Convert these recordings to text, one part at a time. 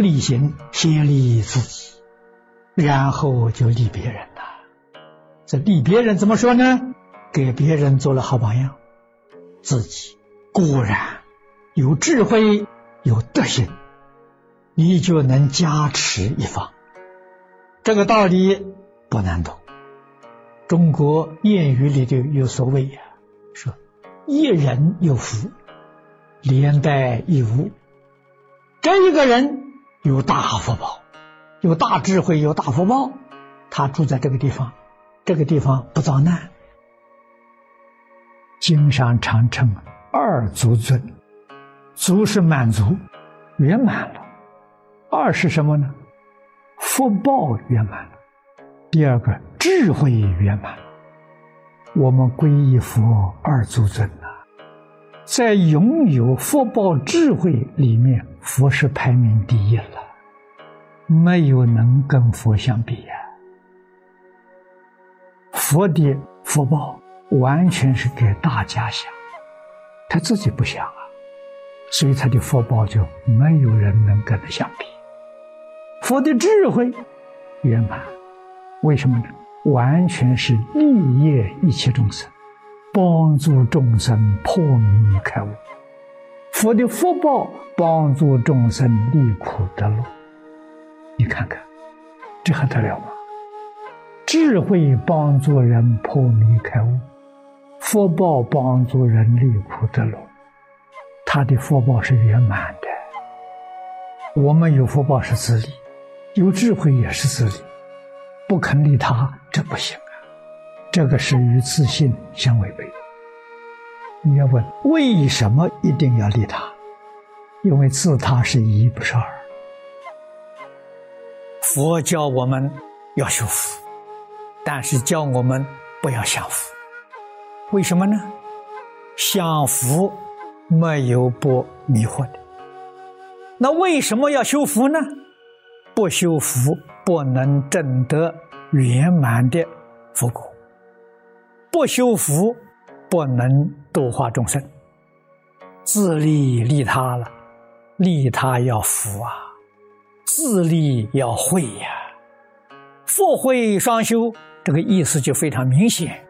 利行先利自己，然后就利别人了。这利别人怎么说呢？给别人做了好榜样，自己果然有智慧、有德行，你就能加持一方。这个道理不难懂。中国谚语里头有所谓呀，说一人有福，连带一物。这一个人有大福报，有大智慧，有大福报，他住在这个地方，这个地方不遭难。经上常称二足尊，足是满足，圆满了；二是什么呢？福报圆满了。第二个智慧圆满，我们皈依佛二祖尊呐，在拥有福报智慧里面，佛是排名第一了，没有能跟佛相比呀。佛的福报完全是给大家想，他自己不想啊，所以他的福报就没有人能跟他相比。佛的智慧圆满。为什么呢？完全是利益一切众生，帮助众生破迷开悟。佛的福报帮助众生离苦得乐。你看看，这还得了吗？智慧帮助人破迷开悟，福报帮助人离苦得乐。他的福报是圆满的。我们有福报是自利，有智慧也是自利。不肯利他，这不行啊！这个是与自信相违背。你要问为什么一定要利他？因为自他是一，不是二。佛教我们要修福，但是教我们不要享福。为什么呢？享福没有不迷惑的。那为什么要修福呢？不修福。不能证得圆满的福果，不修福，不能度化众生。自利利他了，利他要福啊，自利要慧呀，福慧双修，这个意思就非常明显。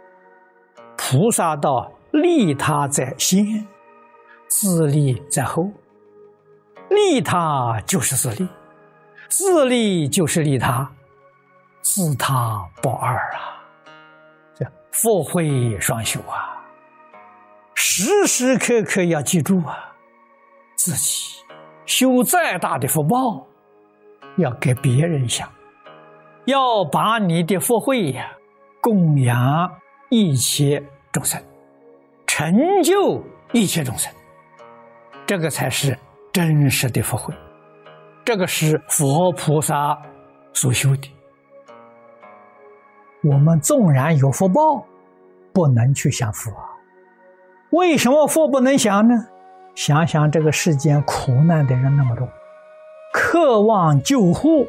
菩萨道利他在先，自利在后，利他就是自利。自利就是利他，自他不二啊！这福慧双修啊，时时刻刻要记住啊，自己修再大的福报，要给别人想，要把你的福慧呀供养一切众生，成就一切众生，这个才是真实的福慧。这个是佛菩萨所修的。我们纵然有福报，不能去享福啊！为什么福不能享呢？想想这个世间苦难的人那么多，渴望救护，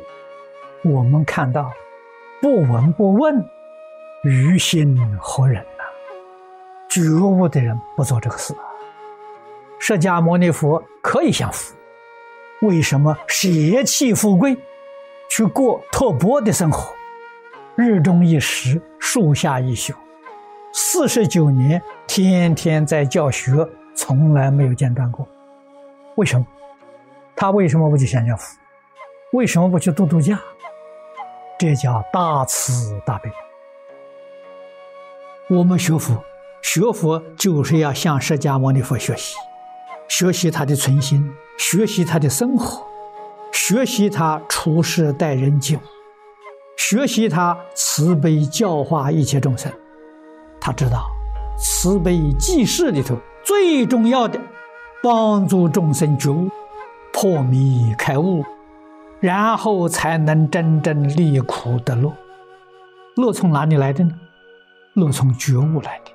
我们看到不闻不问，于心何忍呐？觉悟的人不做这个事啊！释迦牟尼佛可以享福。为什么舍弃富贵，去过托钵的生活？日中一时，树下一宿，四十九年，天天在教学，从来没有间断过。为什么？他为什么不去享享福？为什么不去度度假？这叫大慈大悲。我们学佛，学佛就是要向释迦牟尼佛学习，学习他的存心。学习他的生活，学习他处事待人接物，学习他慈悲教化一切众生。他知道慈悲济世里头最重要的，帮助众生觉悟、破迷开悟，然后才能真正离苦得乐。乐从哪里来的呢？乐从觉悟来的。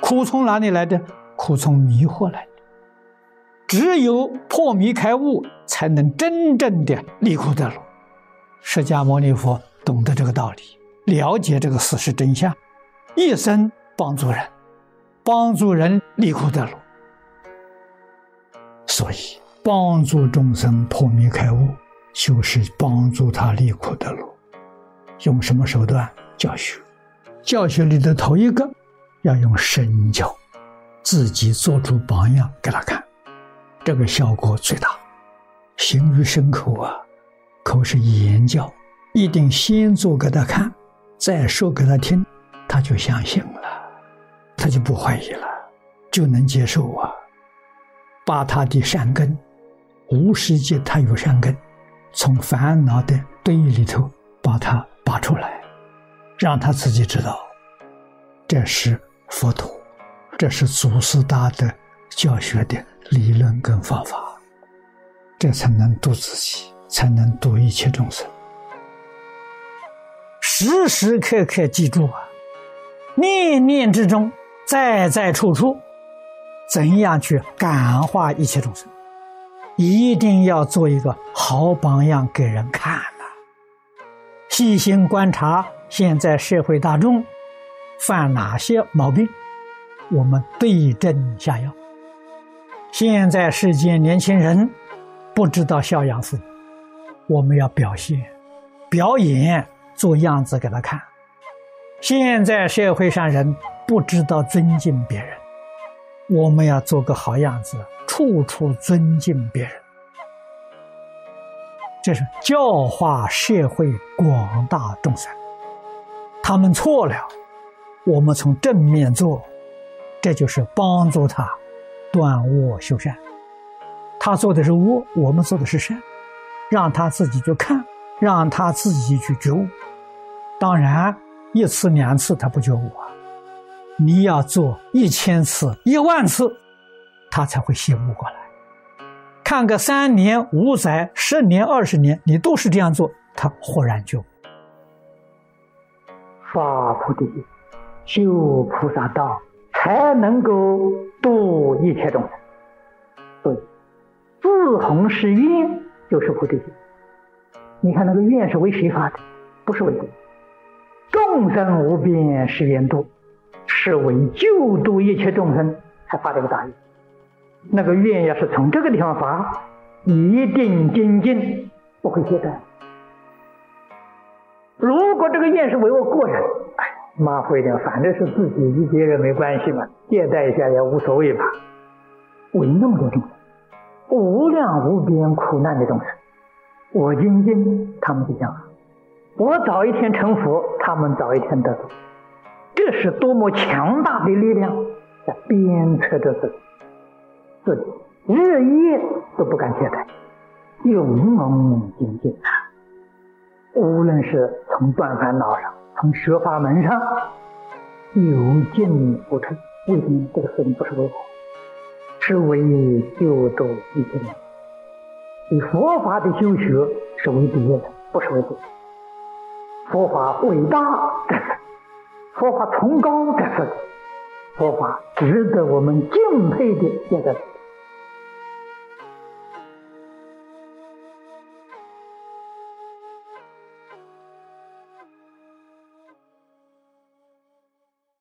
苦从哪里来的？苦从迷惑来的。只有破迷开悟，才能真正的离苦得乐。释迦牟尼佛懂得这个道理，了解这个事实真相，一生帮助人，帮助人离苦得乐。所以，帮助众生破迷开悟，就是帮助他离苦得乐。用什么手段教学？教学里的头一个要用身教，自己做出榜样给他看，这个效果最大。行于身口啊，口是言教，一定先做给他看，再说给他听，他就相信了，就不怀疑了，就能接受啊。把他的善根，无世界他有善根，从烦恼的堆里头把它拔出来，让他自己知道，这是佛陀，这是祖师大德教学的理论跟方法，这才能度自己，才能度一切众生。时时刻刻记住啊，念念之中，在在处处。怎样去感化一切众生？一定要做一个好榜样给人看呐！细心观察现在社会大众犯哪些毛病，我们对症下药。现在世间年轻人不知道孝养父母，我们要表现、表演、做样子给他看。现在社会上人不知道尊敬别人。我们要做个好样子，处处尊敬别人，这是教化社会广大众生。他们错了，我们从正面做，这就是帮助他断恶修善。他做的是恶，我们做的是善，让他自己去看，让他自己去觉悟。当然，一次两次他不觉悟啊。你要做一千次、一万次，他才会醒悟过来。看个三年、五载、十年、二十年，你都是这样做，他豁然就发菩提心，修菩萨道，才能够度一切众生。所以，自弘是愿，就是菩提心。你看那个愿是为谁发的？不是为众生无边誓愿度。是为救度一切众生才发这个大愿。那个愿要是从这个地方发，一定精进，不会懈怠。如果这个愿是为我个人，哎，马虎一点，反正是自己与别人没关系嘛，懈怠一下也无所谓吧。为那么多众生，无量无边苦难的众生，我精进，他们就讲，我早一天成佛，他们早一天得度。这是多么强大的力量，在鞭策着自己，自己日夜都不敢懈怠，勇猛精进啊！无论是从断烦恼上，从学法门上，有进不退。为什么这个事情不是为我，是为救度一切人？以佛法的修学是为别人，不是为自己。佛法伟大。佛法崇高在这里，佛法值得我们敬佩的，现在。